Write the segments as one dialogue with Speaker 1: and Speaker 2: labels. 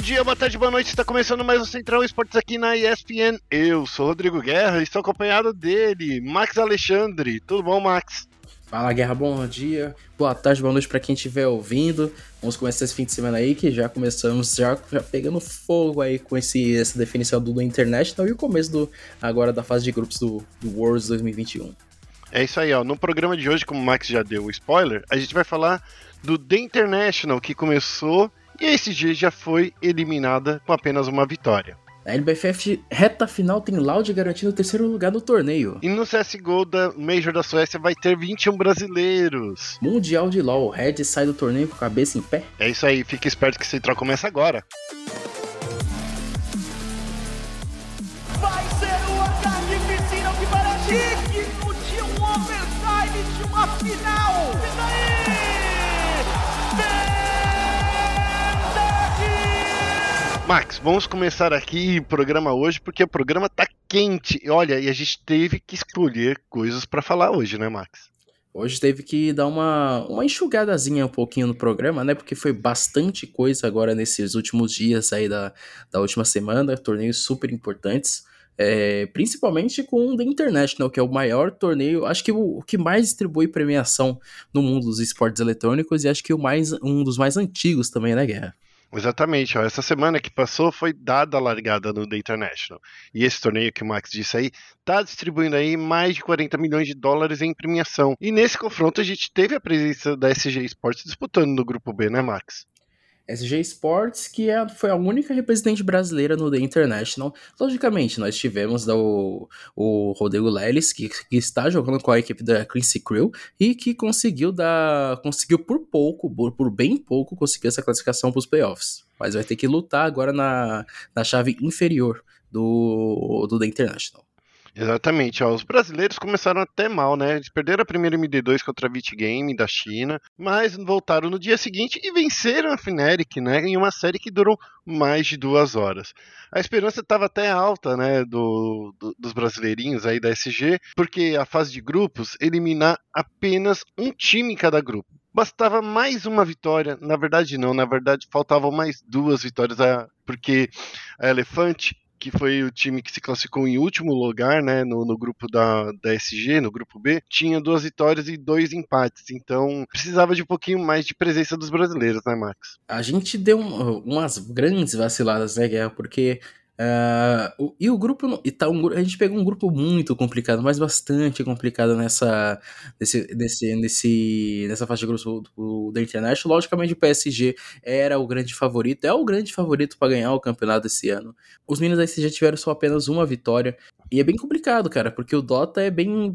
Speaker 1: dia, boa tarde, boa noite. Está começando mais o Central Esportes aqui na ESPN. Eu sou Rodrigo Guerra e estou acompanhado dele, Max Alexandre. Tudo bom, Max?
Speaker 2: Fala, Guerra, bom dia. Boa tarde, boa noite para quem estiver ouvindo. Vamos começar esse fim de semana aí, que já começamos já, já pegando fogo aí com esse, essa definição do, do International e o começo do agora da fase de grupos do, do Worlds 2021.
Speaker 1: É isso aí, ó. No programa de hoje, como o Max já deu o spoiler, a gente vai falar do The International, que começou e a SG já foi eliminada com apenas uma vitória.
Speaker 2: A LBFF reta final tem Loud garantindo o terceiro lugar no torneio.
Speaker 1: E no CSGO da Major da Suécia vai ter 21 brasileiros.
Speaker 2: Mundial de LoL, Red sai do torneio com a cabeça em pé.
Speaker 1: É isso aí, fique esperto que Central começa agora.
Speaker 3: Vai
Speaker 1: Max, vamos começar aqui o programa hoje porque o programa tá quente. Olha, e a gente teve que escolher coisas para falar hoje, né, Max?
Speaker 2: Hoje teve que dar uma, uma enxugadazinha um pouquinho no programa, né? Porque foi bastante coisa agora nesses últimos dias aí da, da última semana, torneios super importantes. É, principalmente com o The International, que é o maior torneio, acho que o, o, que mais distribui premiação no mundo dos esportes eletrônicos e acho que o mais, um dos mais antigos também, né, Guerra?
Speaker 1: Exatamente, ó. essa semana que passou foi dada a largada no The International. E esse torneio que o Max disse aí está distribuindo aí mais de 40 milhões de dólares em premiação. E nesse confronto a gente teve a presença da SG Sports disputando no grupo B, né, Max?
Speaker 2: SG Sports, que é, foi a única representante brasileira no The International. Logicamente, nós tivemos o, o Rodrigo Lelis, que, que, está jogando com a equipe da Quincy Crew e que conseguiu dar. conseguiu por pouco, por, por bem pouco, conseguir essa classificação para os playoffs. Mas vai ter que lutar agora na, na chave inferior do, do The International.
Speaker 1: Exatamente, ó, os brasileiros começaram até mal, né? Eles perderam a primeira MD2 contra a Vit Game da China, mas voltaram no dia seguinte e venceram a Fnatic, né? Em uma série que durou mais de duas horas. A esperança estava até alta, né? Do, do, dos brasileirinhos aí da SG, porque a fase de grupos eliminar apenas um time em cada grupo. Bastava mais uma vitória, na verdade não, na verdade faltavam mais duas vitórias, porque a Elefante que foi o time que se classificou em último lugar, né, no, no grupo da, da SG, no grupo B, tinha duas vitórias e dois empates. Então, precisava de um pouquinho mais de presença dos brasileiros, né, Max?
Speaker 2: A gente deu um, umas grandes vaciladas, né, Guerra? Porque Uh, o, e o grupo. E tá um, a gente pegou um grupo muito complicado, mas bastante complicado nessa, nesse, nesse, nesse, nessa faixa de grupo do, da International. Logicamente, o PSG era o grande favorito, é o grande favorito para ganhar o campeonato esse ano. Os meninos da SG tiveram só apenas uma vitória. E é bem complicado, cara, porque o Dota é bem.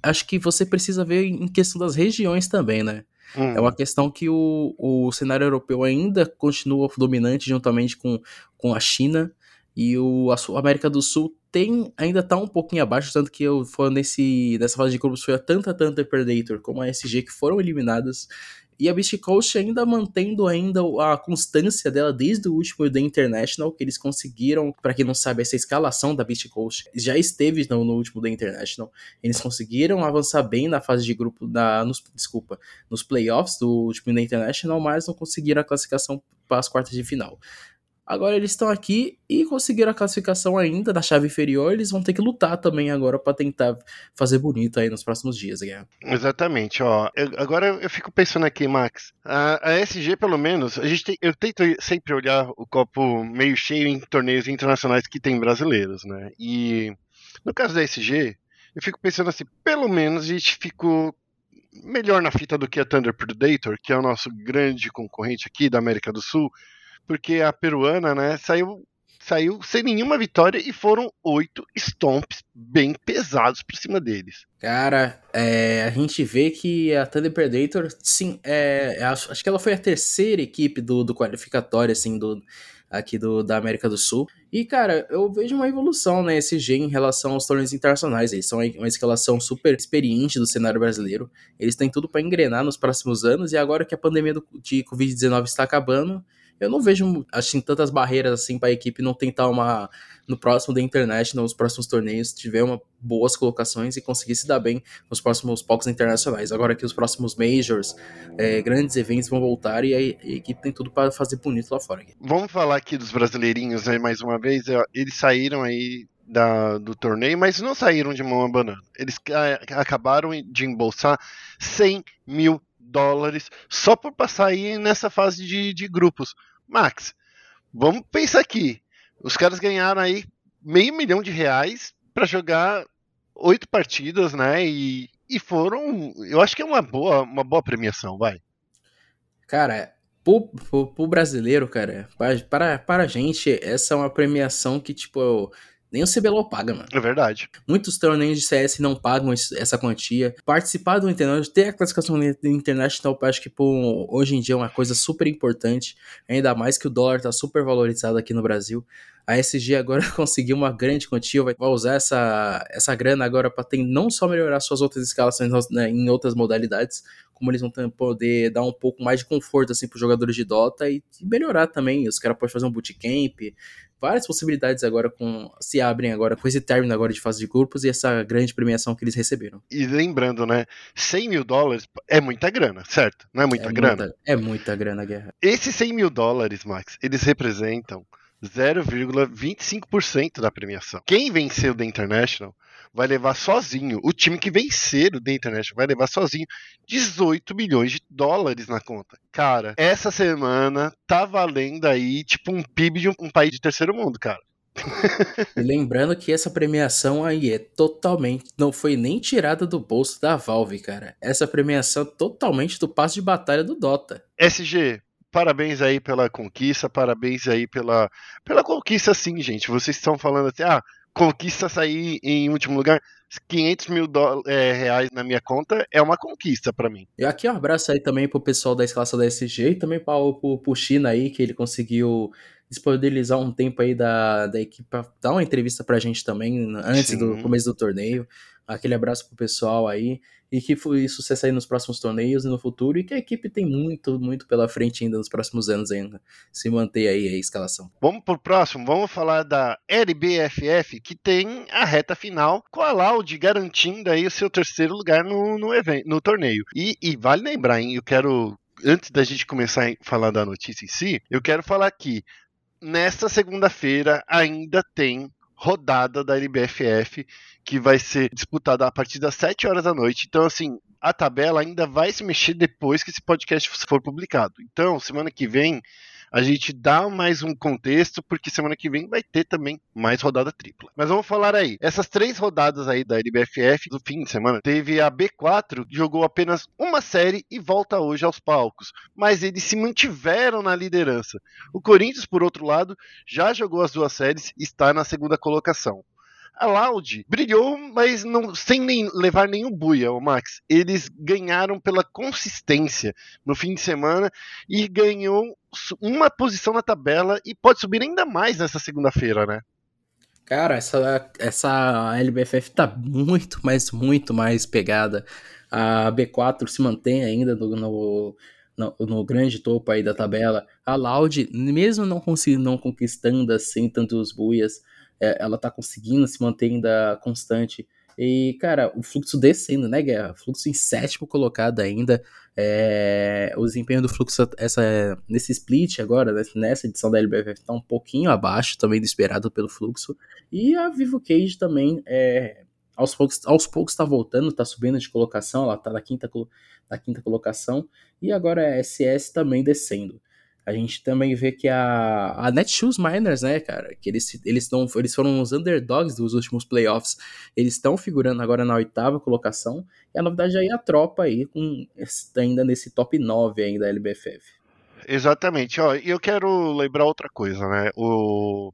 Speaker 2: Acho que você precisa ver em questão das regiões também, né? Hum. É uma questão que o, o cenário europeu ainda continua dominante juntamente com, com a China. E o, a América do Sul tem ainda tá um pouquinho abaixo, tanto que eu foi nesse nessa fase de grupos foi a tanta tanta Predator como a SG que foram eliminadas. E a Beast Coast ainda mantendo ainda a constância dela desde o último The International, que eles conseguiram, para quem não sabe, essa escalação da Beast Coast já esteve no, no último The International. Eles conseguiram avançar bem na fase de grupo, da, nos, desculpa, nos playoffs do último The International, mas não conseguiram a classificação para as quartas de final. Agora eles estão aqui e conseguiram a classificação ainda da chave inferior. Eles vão ter que lutar também agora para tentar fazer bonito aí nos próximos dias.
Speaker 1: Exatamente, ó. Eu, agora eu fico pensando aqui, Max. A, a SG, pelo menos, a gente tem, eu tento sempre olhar o copo meio cheio em torneios internacionais que tem brasileiros, né? E no caso da SG, eu fico pensando assim, pelo menos a gente ficou melhor na fita do que a Thunder Predator, que é o nosso grande concorrente aqui da América do Sul porque a peruana, né, saiu saiu sem nenhuma vitória e foram oito stomps bem pesados por cima deles.
Speaker 2: Cara, é, a gente vê que a Thunder Predator, sim, é, é, acho, acho, que ela foi a terceira equipe do, do qualificatório, assim, do, aqui do, da América do Sul. E, cara, eu vejo uma evolução, né, SG em relação aos torneios internacionais. Eles são uma escalação super experiente do cenário brasileiro. Eles têm tudo para engrenar nos próximos anos. E agora que a pandemia do, de Covid-19 está acabando, eu não vejo assim tantas barreiras assim para a equipe não tentar uma no próximo da internet, nos próximos torneios, tiver uma boas colocações e conseguir se dar bem nos próximos palcos internacionais. Agora que os próximos majors, é, grandes eventos vão voltar e a, a equipe tem tudo para fazer bonito lá fora.
Speaker 1: Vamos falar aqui dos brasileirinhos, né, mais uma vez. Eles saíram aí da, do torneio, mas não saíram de mão abanando. Eles acabaram de embolsar 100 mil dólares só por passar aí nessa fase de, de grupos. Max, vamos pensar aqui. Os caras ganharam aí meio milhão de reais para jogar oito partidas, né? E, e foram. Eu acho que é uma boa, uma boa premiação, vai.
Speaker 2: Cara, pro, pro, pro brasileiro, cara, para, para a gente, essa é uma premiação que, tipo, nem o CBLOL paga, mano.
Speaker 1: É verdade.
Speaker 2: Muitos torneios de CS não pagam essa quantia. Participar do International, ter a classificação International, eu acho que pô, hoje em dia é uma coisa super importante. Ainda mais que o dólar tá super valorizado aqui no Brasil. A SG agora conseguiu uma grande quantia, vai usar essa, essa grana agora para não só melhorar suas outras escalações né, em outras modalidades, como eles vão poder dar um pouco mais de conforto assim para os jogadores de Dota e, e melhorar também. Os caras podem fazer um bootcamp, várias possibilidades agora com se abrem agora com esse término agora de fase de grupos e essa grande premiação que eles receberam.
Speaker 1: E lembrando, né, 100 mil dólares é muita grana, certo? Não é muita
Speaker 2: é
Speaker 1: grana?
Speaker 2: Muita, é muita grana, Guerra.
Speaker 1: Esses 100 mil dólares, Max, eles representam 0,25% da premiação. Quem venceu da International vai levar sozinho, o time que vencer o The International vai levar sozinho 18 milhões de dólares na conta. Cara, essa semana tá valendo aí tipo um PIB de um, um país de terceiro mundo, cara.
Speaker 2: e lembrando que essa premiação aí é totalmente. Não foi nem tirada do bolso da Valve, cara. Essa premiação é totalmente do passo de batalha do Dota.
Speaker 1: SG, parabéns aí pela conquista, parabéns aí pela, pela conquista, sim, gente. Vocês estão falando assim, ah, conquista sair em último lugar. 500 mil é, reais na minha conta é uma conquista para mim.
Speaker 2: E aqui um abraço aí também pro pessoal da escalação da SG e também para pro, pro China aí, que ele conseguiu disponibilizar um tempo aí da, da equipe pra dar uma entrevista pra gente também, antes Sim. do começo do torneio. Aquele abraço pro pessoal aí e que foi sucesso aí nos próximos torneios e no futuro, e que a equipe tem muito, muito pela frente ainda nos próximos anos ainda, se manter aí a escalação.
Speaker 1: Vamos pro próximo, vamos falar da LBFF, que tem a reta final com a Loud garantindo aí o seu terceiro lugar no, no, evento, no torneio. E, e vale lembrar, hein, eu quero, antes da gente começar a falar da notícia em si, eu quero falar que nesta segunda-feira ainda tem rodada da LBFF que vai ser disputada a partir das 7 horas da noite. Então, assim, a tabela ainda vai se mexer depois que esse podcast for publicado. Então, semana que vem a gente dá mais um contexto, porque semana que vem vai ter também mais rodada tripla. Mas vamos falar aí. Essas três rodadas aí da LBFF do fim de semana, teve a B4, que jogou apenas uma série e volta hoje aos palcos. Mas eles se mantiveram na liderança. O Corinthians, por outro lado, já jogou as duas séries e está na segunda colocação. A Loud brilhou, mas não sem nem levar nenhum buia, o Max. Eles ganharam pela consistência no fim de semana e ganhou uma posição na tabela e pode subir ainda mais nessa segunda-feira, né?
Speaker 2: Cara, essa, essa LBFF tá muito, mas muito mais pegada. A B4 se mantém ainda no, no, no, grande topo aí da tabela. A Loud, mesmo não, não conquistando assim tantos buias, é, ela tá conseguindo se manter ainda constante. E, cara, o fluxo descendo, né, Guerra? Fluxo em sétimo colocado ainda. É, o desempenho do fluxo essa, nesse split agora, né, nessa edição da LBFF, tá um pouquinho abaixo também do esperado pelo fluxo. E a Vivo Cage também, é, aos poucos, aos poucos tá voltando, tá subindo de colocação, ela tá na quinta, na quinta colocação. E agora a SS também descendo. A gente também vê que a, a Netshoes Miners, né, cara, que eles, eles, não, eles foram os underdogs dos últimos playoffs, eles estão figurando agora na oitava colocação, e a novidade aí é a tropa aí, com, ainda nesse top 9 aí da LBFF.
Speaker 1: Exatamente, ó, e eu quero lembrar outra coisa, né, o,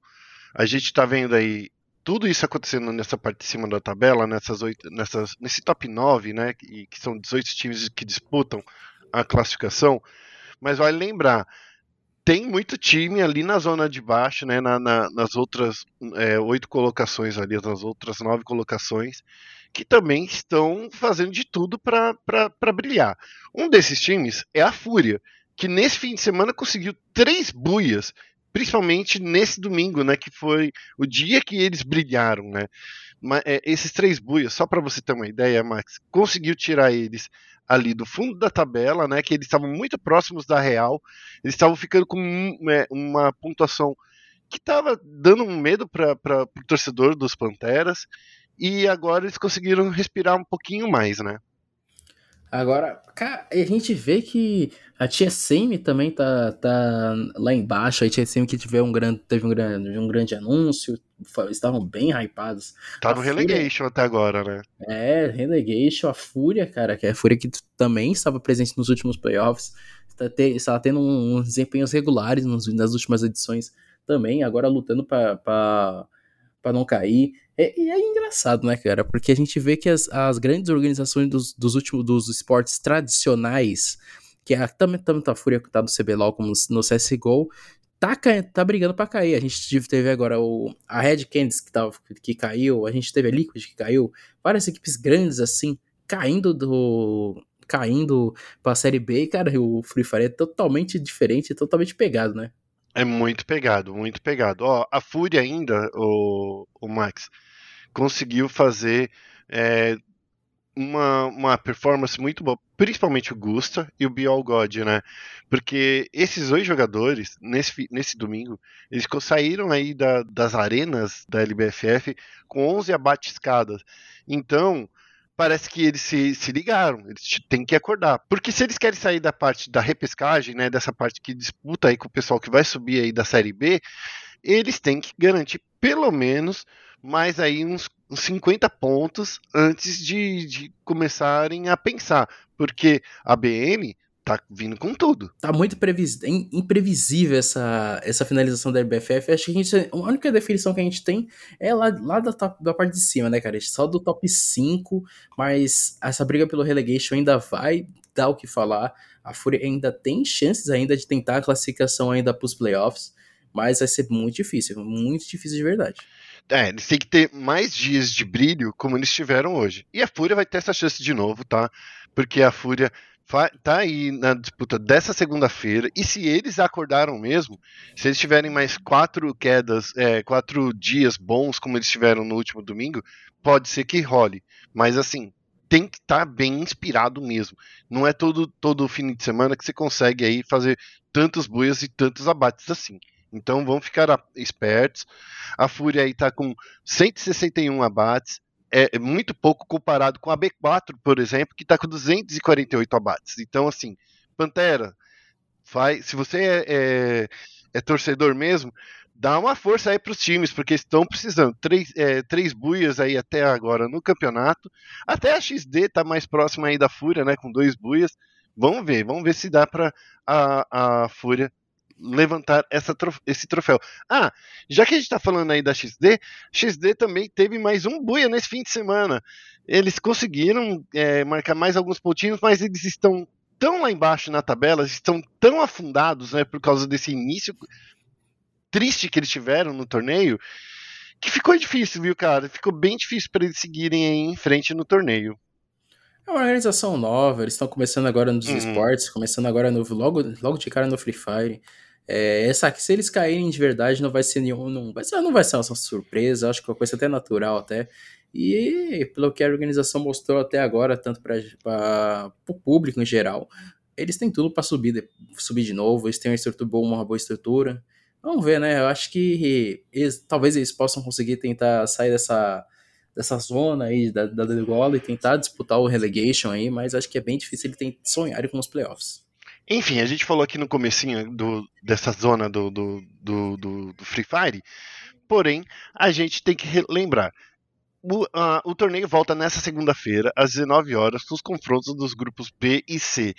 Speaker 1: a gente tá vendo aí tudo isso acontecendo nessa parte de cima da tabela, nessas oito, nessas, nesse top 9, né, que, que são 18 times que disputam a classificação, mas vale lembrar, tem muito time ali na zona de baixo, né, na, na, nas outras é, oito colocações ali, nas outras nove colocações, que também estão fazendo de tudo para brilhar. Um desses times é a Fúria, que nesse fim de semana conseguiu três buias, principalmente nesse domingo, né, que foi o dia que eles brilharam, né? Mas, é, esses três buias, só para você ter uma ideia, Max, conseguiu tirar eles ali do fundo da tabela, né, que eles estavam muito próximos da Real, eles estavam ficando com é, uma pontuação que estava dando um medo para o torcedor dos Panteras, e agora eles conseguiram respirar um pouquinho mais, né?
Speaker 2: Agora, cara, a gente vê que a Tia Semi também tá, tá lá embaixo. A Tia Semi que tiver um grande, teve um grande, um grande anúncio, estavam bem hypados.
Speaker 1: Tá no a Relegation Fúria, até agora, né?
Speaker 2: É, Relegation, a Fúria, cara, que é a Fúria que também estava presente nos últimos playoffs, está, te, está tendo uns um desempenhos regulares nas últimas edições também, agora lutando para não cair. É, e é engraçado, né, cara? Porque a gente vê que as, as grandes organizações dos, dos últimos dos esportes tradicionais, que é, também, também tá a Fúria tá no CBLOL como no CSGO, tá, tá brigando para cair. A gente teve agora o, a Red Canids que, que caiu, a gente teve a Liquid que caiu, várias equipes grandes assim, caindo do. caindo pra série B, e, cara, o Free Fire é totalmente diferente, totalmente pegado, né?
Speaker 1: É muito pegado, muito pegado. Ó, a Fúria ainda, o, o Max, conseguiu fazer é, uma, uma performance muito boa, principalmente o Gusta e o Biol God, né? Porque esses dois jogadores, nesse, nesse domingo, eles saíram aí da, das arenas da LBFF com 11 abates escadas. Então, parece que eles se, se ligaram, eles têm que acordar. Porque se eles querem sair da parte da repescagem, né, dessa parte que disputa aí com o pessoal que vai subir aí da Série B, eles têm que garantir pelo menos mais aí uns, uns 50 pontos antes de, de começarem a pensar. Porque a BM tá vindo com tudo.
Speaker 2: Tá muito previs... imprevisível essa, essa finalização da RBFF. Acho que a, gente, a única definição que a gente tem é lá, lá da, top, da parte de cima, né, cara? Só do top 5, mas essa briga pelo relegation ainda vai dar o que falar. A Fúria ainda tem chances ainda de tentar a classificação ainda pros playoffs, mas vai ser muito difícil, muito difícil de verdade.
Speaker 1: É, eles têm que ter mais dias de brilho como eles tiveram hoje. E a Fúria vai ter essa chance de novo, tá? Porque a Fúria tá aí na disputa dessa segunda-feira. E se eles acordaram mesmo, se eles tiverem mais quatro quedas, é, quatro dias bons, como eles tiveram no último domingo, pode ser que role. Mas assim, tem que estar tá bem inspirado mesmo. Não é todo, todo fim de semana que você consegue aí fazer tantos buias e tantos abates assim. Então vamos ficar espertos. A Fúria aí tá com 161 abates, é muito pouco comparado com a B4, por exemplo, que está com 248 abates. Então, assim, Pantera, vai, se você é, é, é torcedor mesmo, dá uma força aí para os times, porque estão precisando. Três, é, três buias aí até agora no campeonato. Até a XD está mais próxima aí da Fúria, né? Com dois buias. Vamos ver, vamos ver se dá para a, a Fúria levantar essa, esse troféu. Ah, já que a gente está falando aí da XD, XD também teve mais um buia nesse fim de semana. Eles conseguiram é, marcar mais alguns pontinhos, mas eles estão tão lá embaixo na tabela, estão tão afundados, né, por causa desse início triste que eles tiveram no torneio, que ficou difícil, viu, cara? Ficou bem difícil para eles seguirem aí em frente no torneio.
Speaker 2: É uma organização nova, eles estão começando agora nos uhum. esportes, começando agora no, logo, logo de cara no Free Fire. É, essa aqui, se eles caírem de verdade, não vai ser nenhum. Não vai ser, não vai ser uma surpresa, acho que é uma coisa até natural até. E pelo que a organização mostrou até agora, tanto para o público em geral, eles têm tudo para subir, subir de novo, eles têm uma estrutura boa, uma boa estrutura. Vamos ver, né? Eu acho que eles, talvez eles possam conseguir tentar sair dessa, dessa zona aí da, da degola e tentar disputar o relegation aí, mas acho que é bem difícil ele sonhar com os playoffs.
Speaker 1: Enfim, a gente falou aqui no comecinho do, dessa zona do, do, do, do, Free Fire, porém, a gente tem que lembrar. O, uh, o, torneio volta nessa segunda-feira, às 19 horas, com os confrontos dos grupos B e C.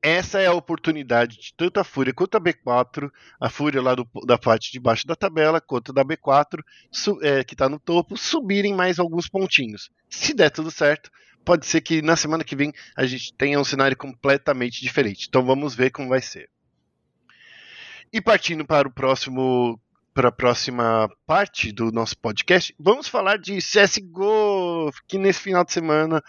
Speaker 1: Essa é a oportunidade de tanto a Fúria quanto a B4, a Fúria lá do, da parte de baixo da tabela, quanto da B4, su, é, que está no topo, subirem mais alguns pontinhos. Se der tudo certo, pode ser que na semana que vem a gente tenha um cenário completamente diferente. Então vamos ver como vai ser. E partindo para o próximo para a próxima parte do nosso podcast, vamos falar de CSGO, que nesse final de semana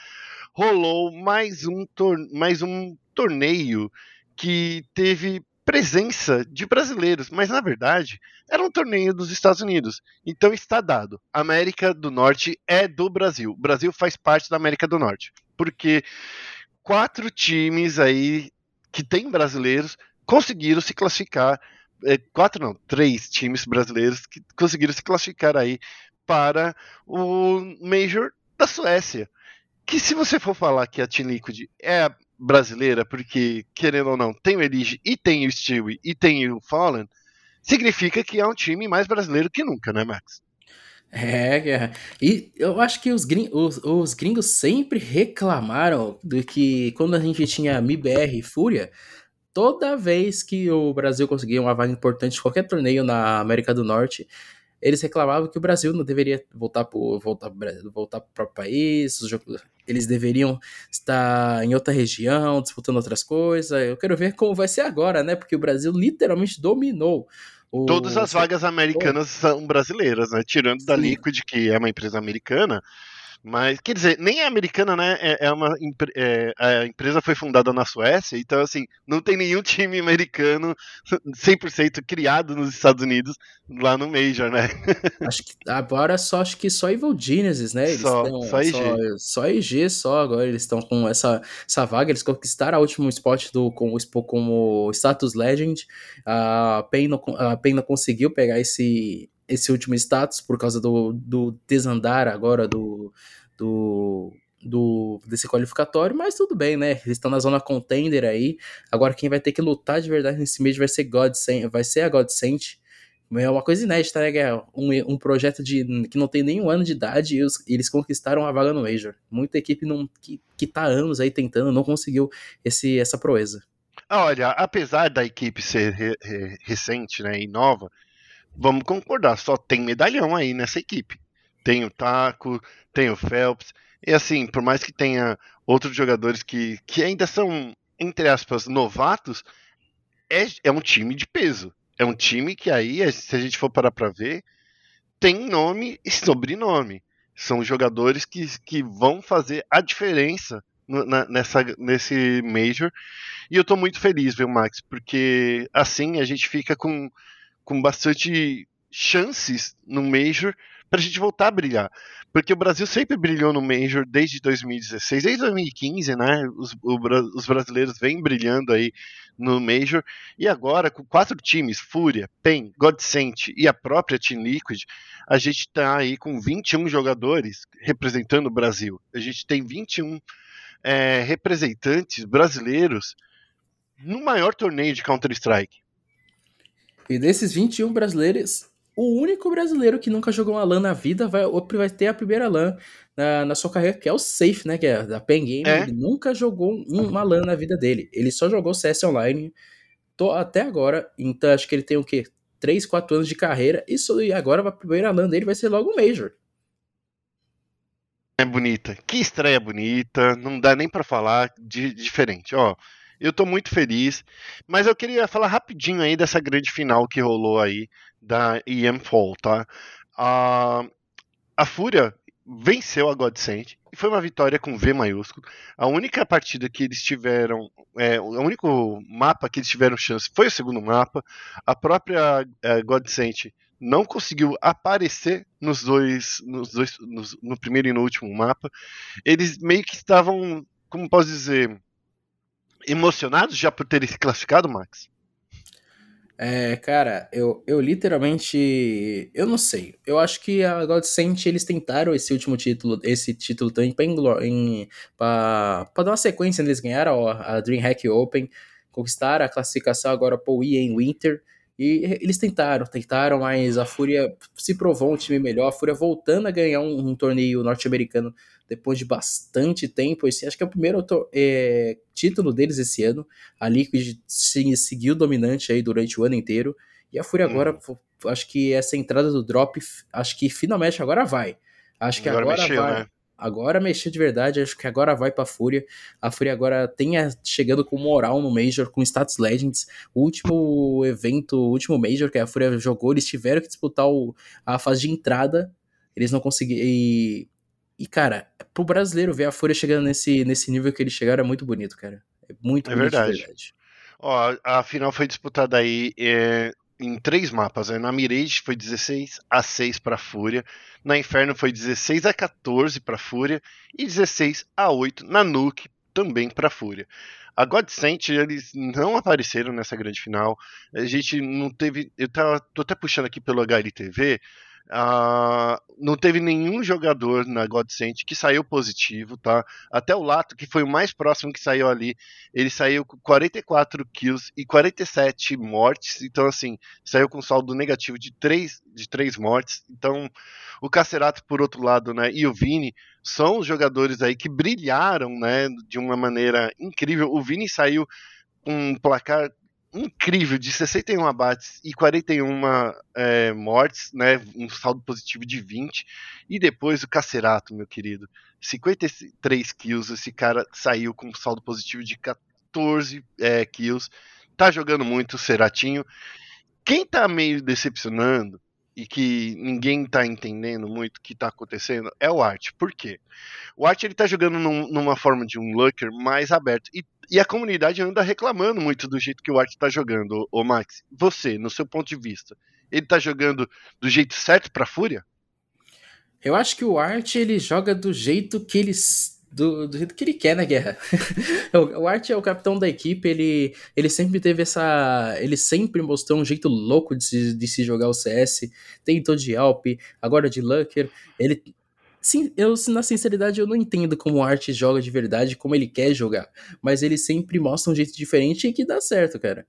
Speaker 1: rolou mais um, mais um torneio que teve presença de brasileiros, mas na verdade era um torneio dos Estados Unidos. Então está dado. A América do Norte é do Brasil. O Brasil faz parte da América do Norte. Porque quatro times aí que tem brasileiros conseguiram se classificar. É, quatro não, três times brasileiros que conseguiram se classificar aí para o Major da Suécia. Que se você for falar que a Team Liquid é brasileira, porque, querendo ou não, tem o Elige e tem o Stewie e tem o Fallen, significa que é um time mais brasileiro que nunca, né, Max?
Speaker 2: É, e eu acho que os, gringos, os, os gringos sempre reclamaram do que quando a gente tinha MIBR e Fúria, toda vez que o Brasil conseguia uma vaga importante em qualquer torneio na América do Norte, eles reclamavam que o Brasil não deveria voltar para voltar, voltar o próprio país, eles deveriam estar em outra região, disputando outras coisas. Eu quero ver como vai ser agora, né? Porque o Brasil literalmente dominou. O...
Speaker 1: Todas as vagas americanas são brasileiras, né? Tirando da Liquid, que é uma empresa americana. Mas, quer dizer, nem é americana, né? É, é uma, é, a empresa foi fundada na Suécia, então, assim, não tem nenhum time americano 100% criado nos Estados Unidos lá no Major, né?
Speaker 2: Acho que agora só acho que só Evil Genesis, né? Eles
Speaker 1: só, tão, só IG.
Speaker 2: Só, só IG só agora, eles estão com essa, essa vaga, eles conquistaram o último spot do, como, como status legend. A PEN não, a PEN não conseguiu pegar esse esse último status por causa do, do desandar agora do, do, do desse qualificatório, mas tudo bem, né? Eles estão na zona contender aí. Agora quem vai ter que lutar de verdade nesse mês vai ser God vai ser a Godsent. É uma coisa inédita, né? É um, um projeto de, que não tem nenhum ano de idade e os, eles conquistaram a vaga no Major. Muita equipe não, que, que tá anos aí tentando, não conseguiu esse, essa proeza.
Speaker 1: Olha, apesar da equipe ser re, re, recente né, e nova, vamos concordar, só tem medalhão aí nessa equipe. Tem o Taco, tem o Phelps, e assim, por mais que tenha outros jogadores que, que ainda são, entre aspas, novatos, é, é um time de peso. É um time que aí, se a gente for parar pra ver, tem nome e sobrenome. São jogadores que, que vão fazer a diferença na, nessa, nesse Major. E eu tô muito feliz, viu, Max? Porque assim a gente fica com com bastante chances no Major para a gente voltar a brilhar. Porque o Brasil sempre brilhou no Major desde 2016, desde 2015, né? Os, o, os brasileiros vêm brilhando aí no Major. E agora, com quatro times, Fúria, PEN, Godsent e a própria Team Liquid, a gente está aí com 21 jogadores representando o Brasil. A gente tem 21 é, representantes brasileiros no maior torneio de Counter-Strike.
Speaker 2: E desses 21 brasileiros, o único brasileiro que nunca jogou uma LAN na vida vai, vai ter a primeira LAN na, na sua carreira, que é o Safe, né? Que é da Pen Game. É. Ele nunca jogou uma LAN na vida dele. Ele só jogou CS Online tô, até agora. Então acho que ele tem o quê? 3, 4 anos de carreira. Isso, e agora a primeira LAN dele vai ser logo o Major.
Speaker 1: É bonita. Que estreia bonita. Não dá nem para falar de diferente. Ó, eu estou muito feliz, mas eu queria falar rapidinho aí dessa grande final que rolou aí da EM Fall, tá? A, a Fúria venceu a Godsend e foi uma vitória com V maiúsculo. A única partida que eles tiveram, é, o único mapa que eles tiveram chance foi o segundo mapa. A própria é, Godsend não conseguiu aparecer nos dois, nos dois nos, no primeiro e no último mapa. Eles meio que estavam, como posso dizer, emocionados já por terem se classificado, Max?
Speaker 2: É, cara, eu, eu literalmente. Eu não sei. Eu acho que a Godsent eles tentaram esse último título, esse título também pra, em, pra, pra dar uma sequência, eles ganharam a, a DreamHack Open, conquistaram a classificação agora pro EA Winter. E eles tentaram, tentaram, mas a Fúria se provou um time melhor. A Fúria voltando a ganhar um, um torneio norte-americano depois de bastante tempo. Esse acho que é o primeiro é, título deles esse ano. A Liquid seguiu dominante aí durante o ano inteiro. E a Fúria hum. agora, acho que essa entrada do drop, acho que finalmente agora vai. Acho que agora, agora mexeu, vai. Né? Agora mexeu de verdade, acho que agora vai pra Fúria. A Fúria agora tem a, chegando com moral no Major, com Status Legends. O último evento, o último Major que a Fúria jogou, eles tiveram que disputar o, a fase de entrada. Eles não conseguiram. E, e, cara, pro brasileiro ver a Fúria chegando nesse, nesse nível que eles chegaram é muito bonito, cara. É muito
Speaker 1: é
Speaker 2: bonito
Speaker 1: verdade. verdade. Ó, a final foi disputada aí é, em três mapas. Né? Na Mirage foi 16 a 6 para Fúria, na Inferno foi 16 a 14 para Fúria e 16 a 8 na Nuke também para Fúria. A Godsent, eles não apareceram nessa grande final. A gente não teve. Eu tava, tô até puxando aqui pelo HLTV. Uh, não teve nenhum jogador na Godsent que saiu positivo, tá? Até o Lato, que foi o mais próximo que saiu ali, ele saiu com 44 kills e 47 mortes, então assim, saiu com saldo negativo de 3, de 3 mortes. Então, o Cacerato, por outro lado, né, e o Vini são os jogadores aí que brilharam, né, de uma maneira incrível. O Vini saiu com um placar incrível de 61 abates e 41 é, mortes, né? Um saldo positivo de 20. E depois o Cacerato, meu querido. 53 kills. Esse cara saiu com um saldo positivo de 14 é, kills. Tá jogando muito o Ceratinho. Quem tá meio decepcionando e que ninguém tá entendendo muito o que tá acontecendo é o Art. Por quê? O Art ele tá jogando num, numa forma de um Lurker mais aberto. E, e, a comunidade anda reclamando muito do jeito que o Art tá jogando, o Max. Você, no seu ponto de vista, ele tá jogando do jeito certo pra Fúria?
Speaker 2: Eu acho que o Art ele joga do jeito que eles do, do jeito que ele quer na guerra. o Art é o capitão da equipe, ele, ele sempre teve essa. Ele sempre mostrou um jeito louco de se, de se jogar o CS. Tentou de Alp, agora de Lucker. Ele. Sim, eu, na sinceridade, eu não entendo como o Art joga de verdade, como ele quer jogar. Mas ele sempre mostra um jeito diferente e que dá certo, cara.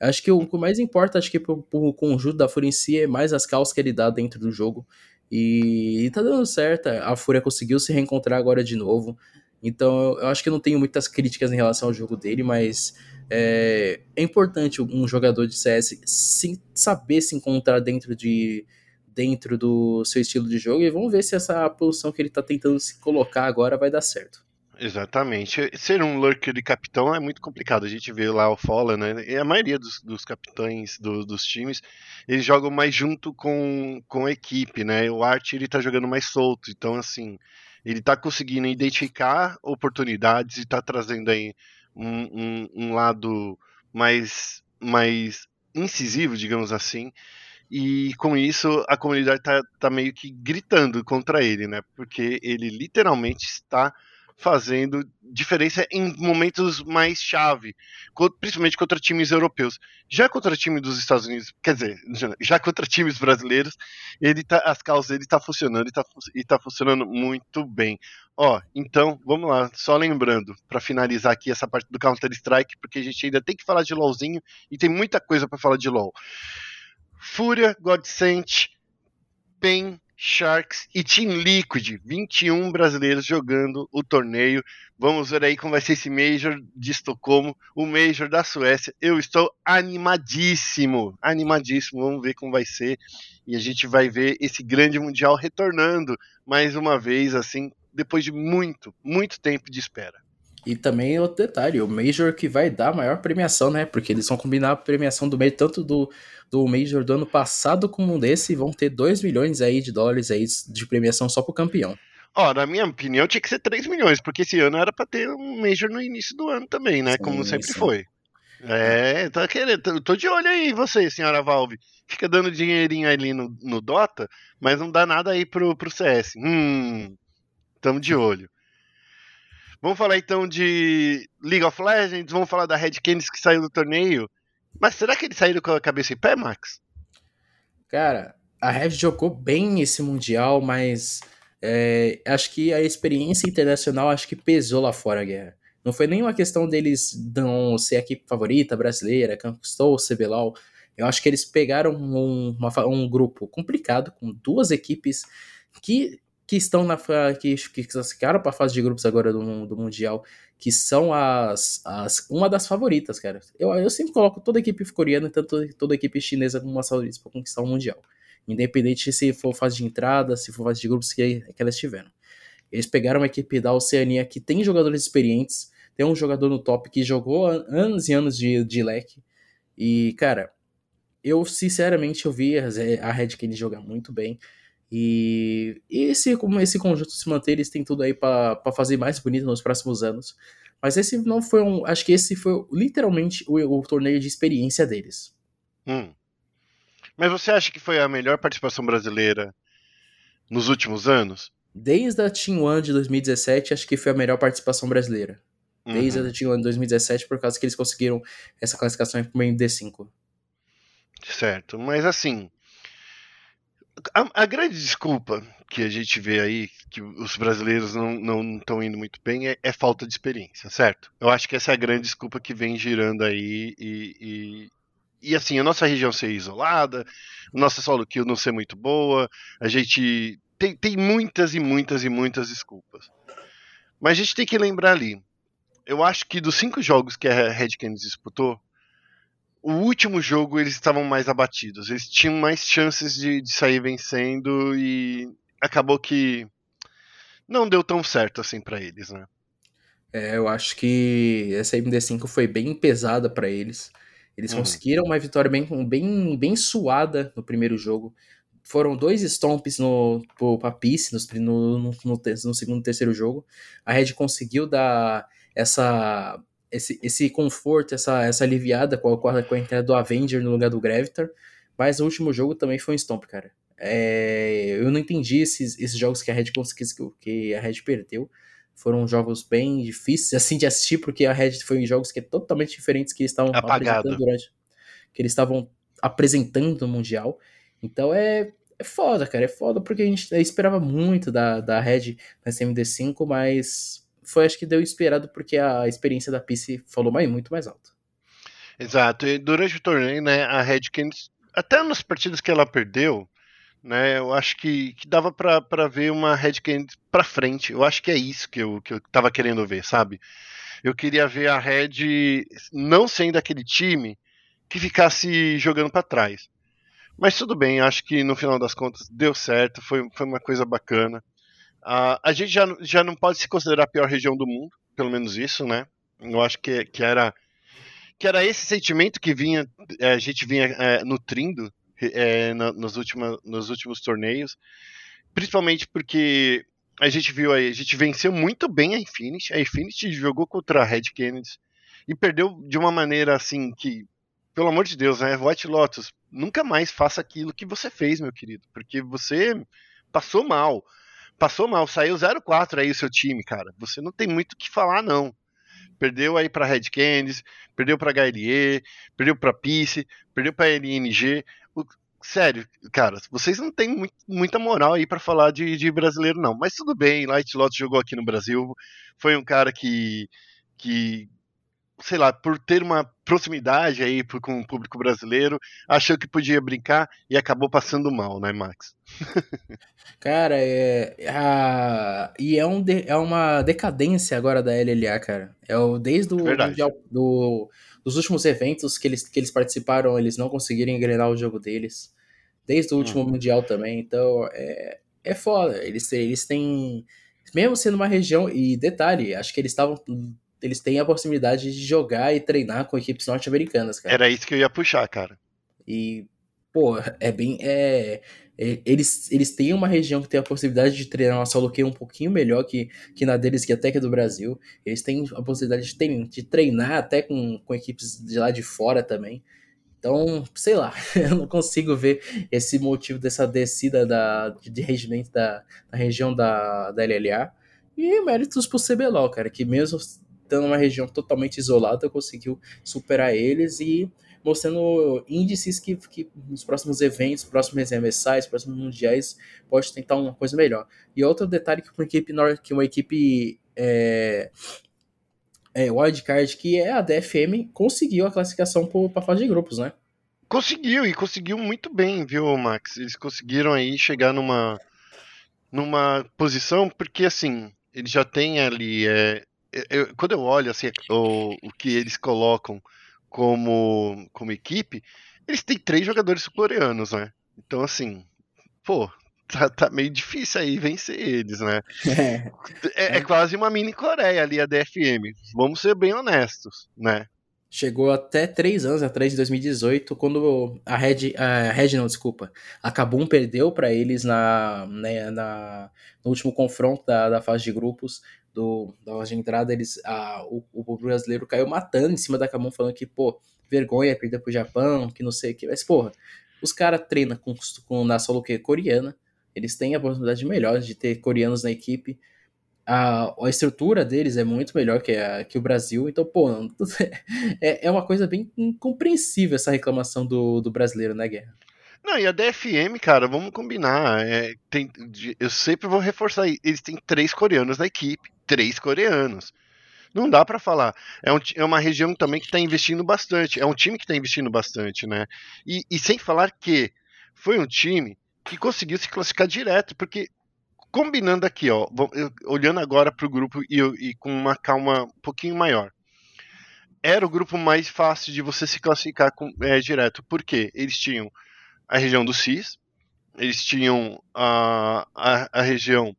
Speaker 2: Acho que o, mais importa, acho que pro, pro conjunto da Fúria em si, é mais as calças que ele dá dentro do jogo. E, e tá dando certo. A Fúria conseguiu se reencontrar agora de novo. Então eu acho que não tenho muitas críticas em relação ao jogo dele, mas é, é importante um jogador de CS se, saber se encontrar dentro de dentro do seu estilo de jogo e vamos ver se essa posição que ele tá tentando se colocar agora vai dar certo.
Speaker 1: Exatamente. Ser um lurker de capitão é muito complicado. A gente vê lá o Fallen, né? E a maioria dos, dos capitães do, dos times, eles jogam mais junto com, com a equipe, né? O Art, ele tá jogando mais solto. Então, assim, ele tá conseguindo identificar oportunidades e tá trazendo aí um, um, um lado mais, mais incisivo, digamos assim. E com isso a comunidade tá, tá meio que gritando contra ele, né? Porque ele literalmente está fazendo diferença em momentos mais chave, principalmente contra times europeus. Já contra time dos Estados Unidos, quer dizer, já contra times brasileiros, ele tá, as causas dele tá funcionando e tá, e tá funcionando muito bem. Ó, então, vamos lá, só lembrando, para finalizar aqui essa parte do Counter-Strike, porque a gente ainda tem que falar de LoLzinho e tem muita coisa para falar de LoL. Fúria, Godsent, PEN, Sharks e Team Liquid, 21 brasileiros jogando o torneio. Vamos ver aí como vai ser esse Major de Estocolmo, o Major da Suécia. Eu estou animadíssimo, animadíssimo. Vamos ver como vai ser. E a gente vai ver esse grande mundial retornando mais uma vez, assim, depois de muito, muito tempo de espera.
Speaker 2: E também outro detalhe, o Major que vai dar a maior premiação, né? Porque eles vão combinar a premiação do meio tanto do, do Major do ano passado como um desse, e vão ter 2 milhões aí de dólares aí de premiação só pro campeão.
Speaker 1: Ó, na minha opinião, tinha que ser 3 milhões, porque esse ano era para ter um Major no início do ano também, né? Sim, como sempre sim. foi. É, tá querendo, tô de olho aí você, senhora Valve. Fica dando dinheirinho ali no, no Dota, mas não dá nada aí pro, pro CS. Hum, tamo de olho. Vamos falar então de League of Legends, vamos falar da Red Canids que saiu do torneio. Mas será que eles saíram com a cabeça em pé, Max?
Speaker 2: Cara, a Red jogou bem esse Mundial, mas é, acho que a experiência internacional acho que pesou lá fora a guerra. Não foi nenhuma questão deles não ser a equipe favorita brasileira, conquistou o CBLOL. Eu acho que eles pegaram um, uma, um grupo complicado, com duas equipes que que estão na que, que classificaram para a fase de grupos agora do, do Mundial, que são as, as uma das favoritas, cara. Eu, eu sempre coloco toda a equipe coreana e tanto toda a equipe chinesa como uma favoritas para conquistar o Mundial. Independente se for fase de entrada, se for fase de grupos que, que elas tiveram. Eles pegaram uma equipe da Oceania que tem jogadores experientes, tem um jogador no top que jogou anos e anos de, de leque. E, cara, eu sinceramente eu vi a Red Kane jogar muito bem. E, e se como esse conjunto se manter, eles têm tudo aí para fazer mais bonito nos próximos anos. Mas esse não foi um. Acho que esse foi literalmente o, o torneio de experiência deles.
Speaker 1: Hum. Mas você acha que foi a melhor participação brasileira nos últimos anos?
Speaker 2: Desde a Team One de 2017, acho que foi a melhor participação brasileira. Desde
Speaker 1: Uhum.
Speaker 2: a Team One de 2017, por causa que eles conseguiram essa classificação para o D5.
Speaker 1: Certo, mas assim. A, a grande desculpa que a gente vê aí, que os brasileiros não estão indo muito bem, é, é falta de experiência, certo? Eu acho que essa é a grande desculpa que vem girando aí e, e, e assim, a nossa região ser isolada, a nossa solo kill não ser muito boa, a gente tem, tem muitas e muitas e muitas desculpas. Mas a gente tem que lembrar ali, eu acho que dos cinco jogos que a Red Canids disputou, o último jogo eles estavam mais abatidos, eles tinham mais chances de, de sair vencendo e acabou que não deu tão certo assim para eles, né?
Speaker 2: É, eu acho que essa MD5 foi bem pesada para eles. Eles
Speaker 1: Uhum.
Speaker 2: conseguiram uma vitória bem, bem, bem suada no primeiro jogo. Foram dois stomps no, Peace no, no, no, no segundo e terceiro jogo. A Red conseguiu dar essa, esse, esse conforto, essa, essa aliviada com a, com a entrada do Avenger no lugar do Gravitar. Mas o último jogo também foi um stomp, cara. É, eu não entendi esses, esses jogos que a Red conseguiu, que a Red perdeu. Foram jogos bem difíceis assim de assistir, porque a Red foi em jogos que é totalmente diferentes que eles estavam apresentando durante. Que eles estavam apresentando no Mundial. Então é, é foda, cara. É foda porque a gente esperava muito da, da Red nessa MD5, mas foi acho que deu esperado porque a experiência da PC falou mais, muito mais alto.
Speaker 1: Exato. E durante o torneio, né, a Red Canids, até nas partidas que ela perdeu, né, eu acho que, que dava para ver uma Red Canids para frente. Eu acho que é isso que eu, que eu tava querendo ver, sabe? Eu queria ver a Red não sendo aquele time que ficasse jogando para trás. Mas tudo bem, acho que no final das contas deu certo, foi, foi uma coisa bacana. Uh, a gente já, já não pode se considerar a pior região do mundo, pelo menos isso, né? Eu acho que, que era que era esse sentimento que vinha a gente vinha é, nutrindo é, na, nos, última, nos últimos torneios, principalmente porque a gente viu aí, a gente venceu muito bem a Infinity, a Infinity jogou contra a Red Kennedy e perdeu de uma maneira assim que, pelo amor de Deus, né, White Lotus, nunca mais faça aquilo que você fez, meu querido, porque você passou mal, passou mal, saiu 0-4 aí o seu time, cara, você não tem muito o que falar não. Perdeu aí para Red Candies, perdeu para HLE, perdeu para Peace, perdeu para LNG. O, sério, cara, vocês não têm muito, muita moral aí para falar de, de, brasileiro, não. Mas tudo bem, Light Lot jogou aqui no Brasil. Foi um cara que, que sei lá, por ter uma proximidade aí com o público brasileiro, achou que podia brincar e acabou passando mal, né, Max?
Speaker 2: cara, é. A, e é, um de, é uma decadência agora da LLA, cara. É o, desde o mundial, do, dos últimos eventos que eles, que eles participaram, eles não conseguiram engrenar o jogo deles. Desde o último
Speaker 1: Uhum.
Speaker 2: Mundial também. Então, é, é foda. Eles, eles têm. Mesmo sendo uma região. E detalhe, acho que eles estavam eles têm a possibilidade de jogar e treinar com equipes norte-americanas, cara.
Speaker 1: Era isso que eu ia puxar, cara.
Speaker 2: E, pô, é bem. É, é, eles, eles têm uma região que tem a possibilidade de treinar uma solo queue um pouquinho melhor que, que na deles, que até que é do Brasil. Eles têm a possibilidade de treinar, de treinar até com, com equipes de lá de fora também. Então, sei lá, eu não consigo ver esse motivo dessa descida da, de regimento da, da região da, da LLA. E méritos pro CBLOL, cara, que mesmo estando numa região totalmente isolada, conseguiu superar eles e mostrando índices que, que nos próximos eventos, próximos MSIs, próximos mundiais, pode tentar uma coisa melhor. E outro detalhe que uma equipe, que uma equipe é, é, wildcard, que é a DFM, conseguiu a classificação para a fase de grupos, né?
Speaker 1: Conseguiu, e conseguiu muito bem, viu, Max? Eles conseguiram aí chegar numa, numa posição, porque assim, eles já têm ali. É, eu, quando eu olho assim, o, o que eles colocam como, como equipe, eles têm três jogadores sul-coreanos, né? Então, assim, pô, tá, tá, meio difícil aí vencer eles, né? É, é, é quase uma mini Coreia ali, a DFM. Vamos ser bem honestos, né?
Speaker 2: Chegou até três anos atrás, de 2018, quando a Red, a Red não, desculpa, a Kabum perdeu para eles na, né, na, no último confronto da, da fase de grupos. Do, da loja de entrada, eles, a, o, o brasileiro caiu matando em cima da Camon, falando que, pô, vergonha perder pro Japão, que não sei o que. Mas, porra, os caras treinam com, com, na solo que coreana, eles têm a oportunidade melhor de ter coreanos na equipe. A, a estrutura deles é muito melhor que, a, que o Brasil, então, pô, é, é uma coisa bem incompreensível essa reclamação do, do brasileiro, né, Guerra?
Speaker 1: Não, e a DFM, cara, vamos combinar. É, tem, eu sempre vou reforçar. Eles têm três coreanos na equipe. Três coreanos. Não dá para falar. É, um, é, uma região também que está investindo bastante. É um time que está investindo bastante, né? E, e, sem falar que foi um time que conseguiu se classificar direto, porque combinando aqui, ó, olhando agora para o grupo e, e, com uma calma um pouquinho maior. Era o grupo mais fácil de você se classificar com, é, direto, porque eles tinham a região do CIS, eles tinham a, a, a região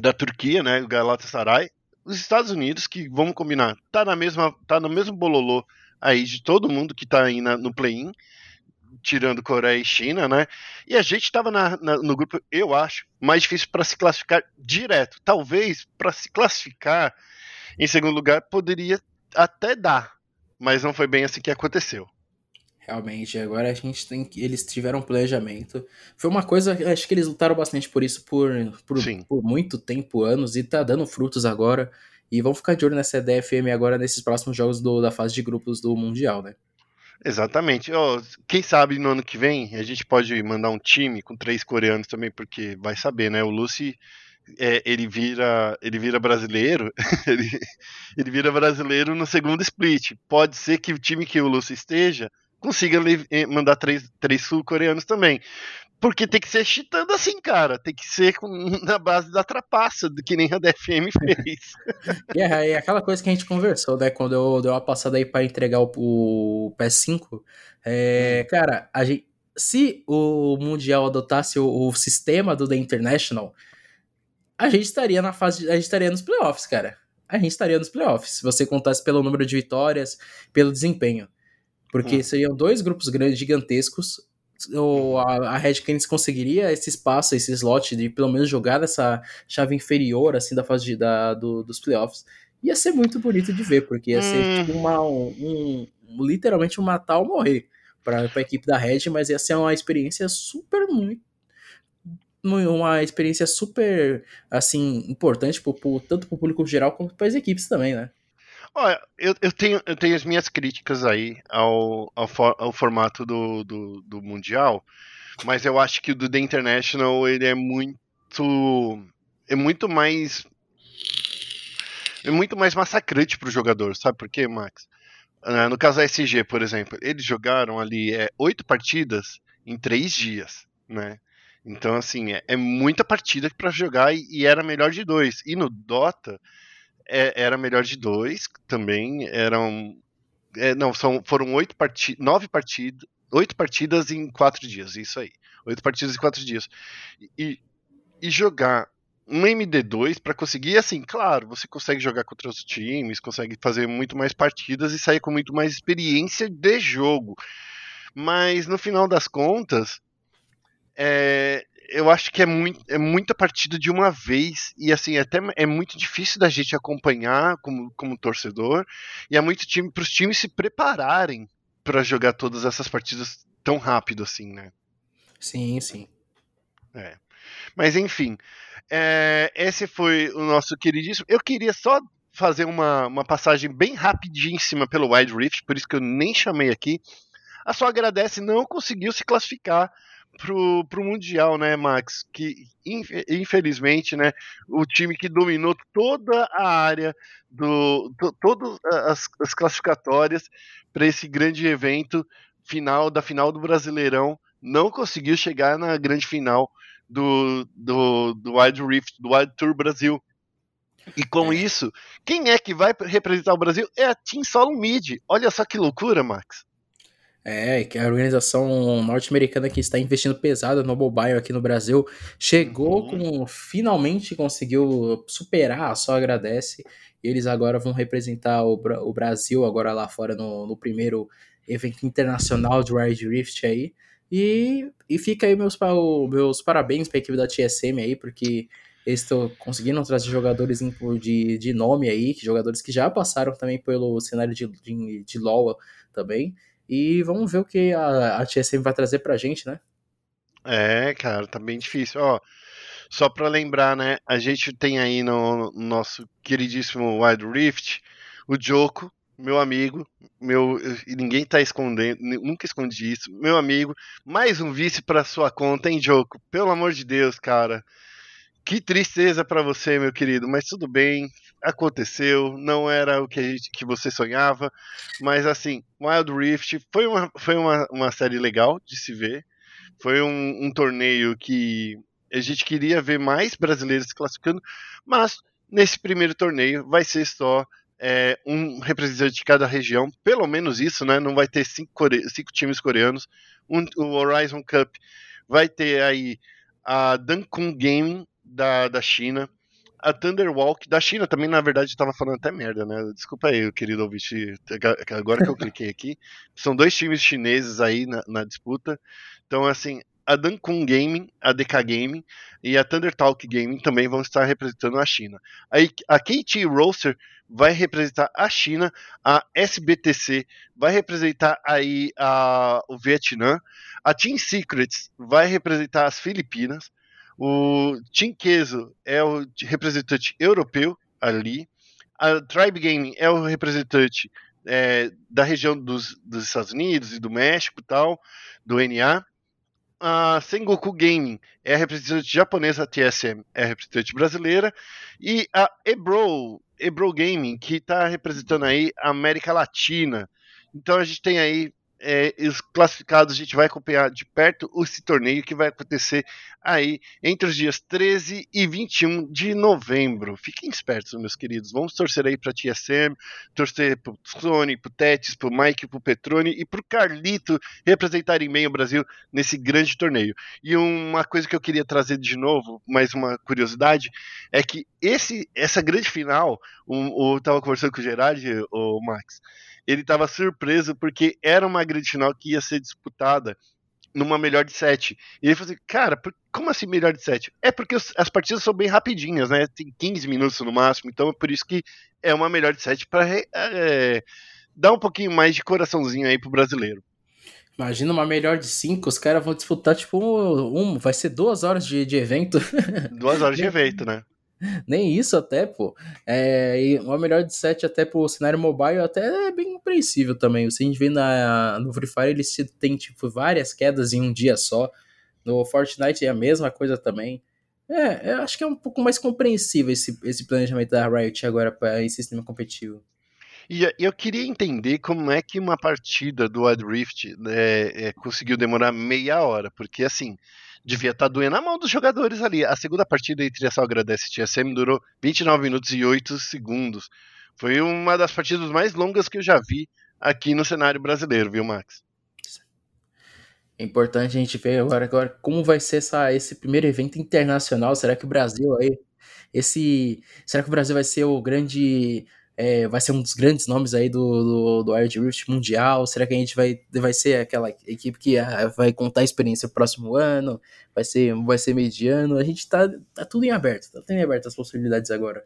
Speaker 1: da Turquia, né, o Galatasaray, os Estados Unidos, que vamos combinar, tá na mesma, tá no mesmo bololô aí de todo mundo que tá aí na, no play-in, tirando Coreia e China, né? E a gente estava no grupo, eu acho, mais difícil para se classificar direto. Talvez para se classificar em segundo lugar poderia até dar, mas não foi bem assim que aconteceu.
Speaker 2: Realmente, agora a gente tem que. Eles tiveram um planejamento. Foi uma coisa, acho que eles lutaram bastante por isso por, por, por, muito tempo, anos, e tá dando frutos agora. E vão ficar de olho nessa DFM agora nesses próximos jogos do, da fase de grupos do Mundial, né?
Speaker 1: Exatamente. Oh, quem sabe no ano que vem a gente pode mandar um time com três coreanos também, porque vai saber, né? O Lucy é, ele vira ele vira brasileiro, ele, ele vira brasileiro no segundo split. Pode ser que o time que o Lucy esteja consiga eh, mandar três, três sul-coreanos também. Porque tem que ser chitando assim, cara. Tem que ser com, na base da trapaça, do que nem a DFM fez.
Speaker 2: é, é aquela coisa que a gente conversou, né? Quando eu dei uma passada aí pra entregar o, o PS5. É, hum. Cara, a gente, se o Mundial adotasse o, o, sistema do The International, a gente estaria na fase. A gente estaria nos playoffs, cara. A gente estaria nos playoffs. Se você contasse pelo número de vitórias, pelo desempenho. Porque hum. seriam dois grupos grandes, gigantescos. Ou a, a Red Canids conseguiria esse espaço, esse slot de pelo menos jogar essa chave inferior assim da fase de, da, do, dos playoffs. Ia ser muito bonito de ver, porque ia ser hum. tipo uma, um, um, literalmente um matar ou morrer para a equipe da Red, mas ia ser uma experiência super muito uma experiência super assim importante pro, pro, tanto para o público geral quanto para as equipes também, né?
Speaker 1: Olha, eu, eu, tenho, eu tenho as minhas críticas aí ao, ao, for, ao formato do, do, do, Mundial, mas eu acho que o do The International ele é muito. é muito mais. é muito mais massacrante para o jogador, sabe por quê, Max? Uh, no caso da SG, por exemplo, eles jogaram ali é, oito partidas em três dias, né? Então, assim, é, é muita partida para jogar e, e era melhor de dois. E no Dota é, era melhor de dois também. Eram. É, não, são, foram oito partidas. Nove partidas. Oito partidas em quatro dias, isso aí. Oito partidas em quatro dias. E, e jogar um MD2 para conseguir, assim, claro, você consegue jogar contra os times, consegue fazer muito mais partidas e sair com muito mais experiência de jogo. Mas no final das contas, é, eu acho que é, muito, é muita partida de uma vez e assim até é muito difícil da gente acompanhar como, como torcedor e é muito time para os times se prepararem para jogar todas essas partidas tão rápido assim, né?
Speaker 2: Sim, sim.
Speaker 1: É. Mas enfim, é, esse foi o nosso queridíssimo. Eu queria só fazer uma, uma passagem bem rapidíssima pelo Wide Rift, por isso que eu nem chamei aqui. A só agradece não conseguiu se classificar pro, pro Mundial, né, Max? Que infelizmente, né, o time que dominou toda a área do to, todas as, as classificatórias para esse grande evento final da final do Brasileirão não conseguiu chegar na grande final do, do, do Wild Rift, do Wild Tour Brasil. E com é. isso, quem é que vai representar o Brasil? É a Team Solo Mid. Olha só que loucura, Max.
Speaker 2: É, que a organização norte-americana que está investindo pesado no mobile aqui no Brasil chegou uhum. com finalmente conseguiu superar, só agradece. Eles agora vão representar o, o Brasil agora lá fora no, no primeiro evento internacional de Wild Rift aí. E, e fica aí meus, meus parabéns para a equipe da TSM aí, porque eles estão conseguindo trazer jogadores de, de nome aí, jogadores que já passaram também pelo cenário de, de, de LoL também. E vamos ver o que a, a TSM vai trazer pra gente, né?
Speaker 1: É, cara, tá bem difícil. Ó, só para lembrar, né? A gente tem aí no, no nosso queridíssimo Wild Rift o Joko, meu amigo, meu ninguém tá escondendo, nunca escondi isso. Meu amigo, mais um vice para sua conta, hein, Joko? Pelo amor de Deus, cara. Que tristeza para você, meu querido, mas tudo bem, aconteceu, não era o que, a gente, que você sonhava, mas assim, Wild Rift foi uma, foi uma, uma série legal de se ver, foi um, um torneio que a gente queria ver mais brasileiros se classificando, mas nesse primeiro torneio vai ser só é, um representante de cada região, pelo menos isso, né? Não vai ter cinco, core... cinco times coreanos. Um, o Horizon Cup vai ter aí a Dankun Gaming da, da China, a Thunderwalk da China também, na verdade, estava falando até merda, né? Desculpa aí, querido ouvinte, agora que eu cliquei aqui. São dois times chineses aí na, na disputa. Então, assim, a Dankun Gaming, a DK Gaming e a Thunder Talk Gaming também vão estar representando a China. Aí a KT Roaster vai representar a China, a SBTC vai representar aí a, o Vietnã, a Team Secrets vai representar as Filipinas, o Team Queso é o representante europeu ali, a Tribe Gaming é o representante é, da região dos, dos Estados Unidos e do México tal, do NA a. Sengoku Gaming é a representante japonesa, a TSM é a representante brasileira, e a Ebro, Ebro Gaming, que está representando aí a América Latina. Então a gente tem aí é, os classificados, a gente vai acompanhar de perto esse torneio que vai acontecer aí entre os dias 13 e 21 de novembro. Fiquem espertos, meus queridos. Vamos torcer aí para TSM, torcer para o Sony, para o Tetis, para o Mike, para o Petrone e para o Carlito representarem bem o Brasil nesse grande torneio. E uma coisa que eu queria trazer de novo, mais uma curiosidade, é que esse, essa grande final, um, eu estava conversando com o Gerard, o Max, ele estava surpreso porque era uma grande final que ia ser disputada numa melhor de sete. E ele falou assim, cara, como assim melhor de sete? É porque as partidas são bem rapidinhas, né? Tem 15 minutos no máximo, então é por isso que é uma melhor de sete para é, dar um pouquinho mais de coraçãozinho aí pro brasileiro.
Speaker 2: Imagina uma melhor de cinco, os caras vão disputar tipo um, vai ser duas horas de, de evento.
Speaker 1: Duas horas de evento, né?
Speaker 2: Nem isso até, pô. É, e uma melhor de 7 até pro cenário mobile até é bem compreensível também. Se a gente vê na, no Free Fire, eles tem tipo, várias quedas em um dia só. No Fortnite é a mesma coisa também. É, eu acho que é um pouco mais compreensível esse, esse planejamento da Riot agora para esse sistema competitivo.
Speaker 1: E eu queria entender como é que uma partida do Wild Rift é, é, conseguiu demorar meia hora, porque assim, devia estar tá doendo a mão dos jogadores ali. A segunda partida entre a Salgradece e TSM durou 29 minutos e 8 segundos. Foi uma das partidas mais longas que eu já vi aqui no cenário brasileiro, viu, Max?
Speaker 2: É importante a gente ver agora, agora como vai ser essa, esse primeiro evento internacional. Será que o Brasil aí. Esse. Será que o Brasil vai ser o grande é, vai ser um dos grandes nomes aí do, do, do Wild Rift mundial? Será que a gente vai, vai ser aquela equipe que ah, vai contar a experiência próximo ano? Vai ser, vai ser mediano? A gente tá, tá tudo em aberto, tá tudo em aberto as possibilidades agora.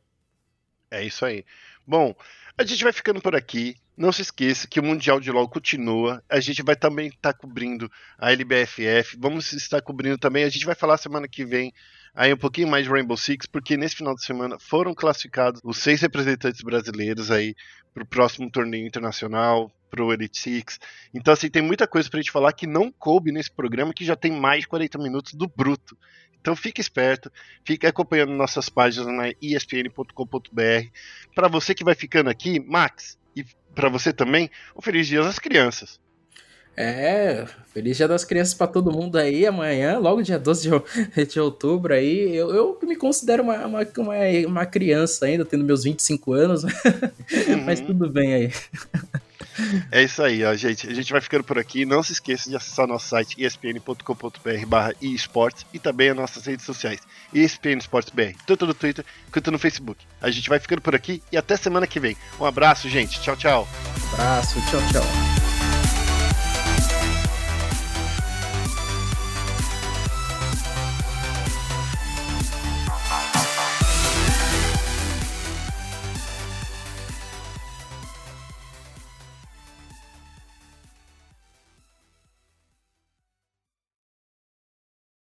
Speaker 1: É isso aí. Bom, a gente vai ficando por aqui. Não se esqueça que o Mundial de LoL continua. A gente vai também estar tá cobrindo a LBFF. Vamos estar cobrindo também. A gente vai falar semana que vem aí um pouquinho mais de Rainbow Six, porque nesse final de semana foram classificados os seis representantes brasileiros aí para o próximo torneio internacional, para o Elite Six. Então, assim, tem muita coisa para a gente falar que não coube nesse programa, que já tem mais de 40 minutos do bruto. Então fique esperto, fique acompanhando nossas páginas na espn.com.br. Para você que vai ficando aqui, Max, e para você também, um feliz dia às crianças.
Speaker 2: É, feliz dia das crianças para todo mundo aí amanhã, logo dia 12 de, de outubro aí. Eu, eu me considero uma, uma, uma, uma, criança ainda, tendo meus 25 anos, uhum. mas tudo bem aí.
Speaker 1: É isso aí, ó, gente. A gente vai ficando por aqui. Não se esqueça de acessar nosso site espn.com.br barra esportes e também as nossas redes sociais, ESPN Esportes BR, tanto no Twitter quanto no Facebook. A gente vai ficando por aqui e até semana que vem. Um abraço, gente. Tchau, tchau.
Speaker 2: abraço, tchau, tchau.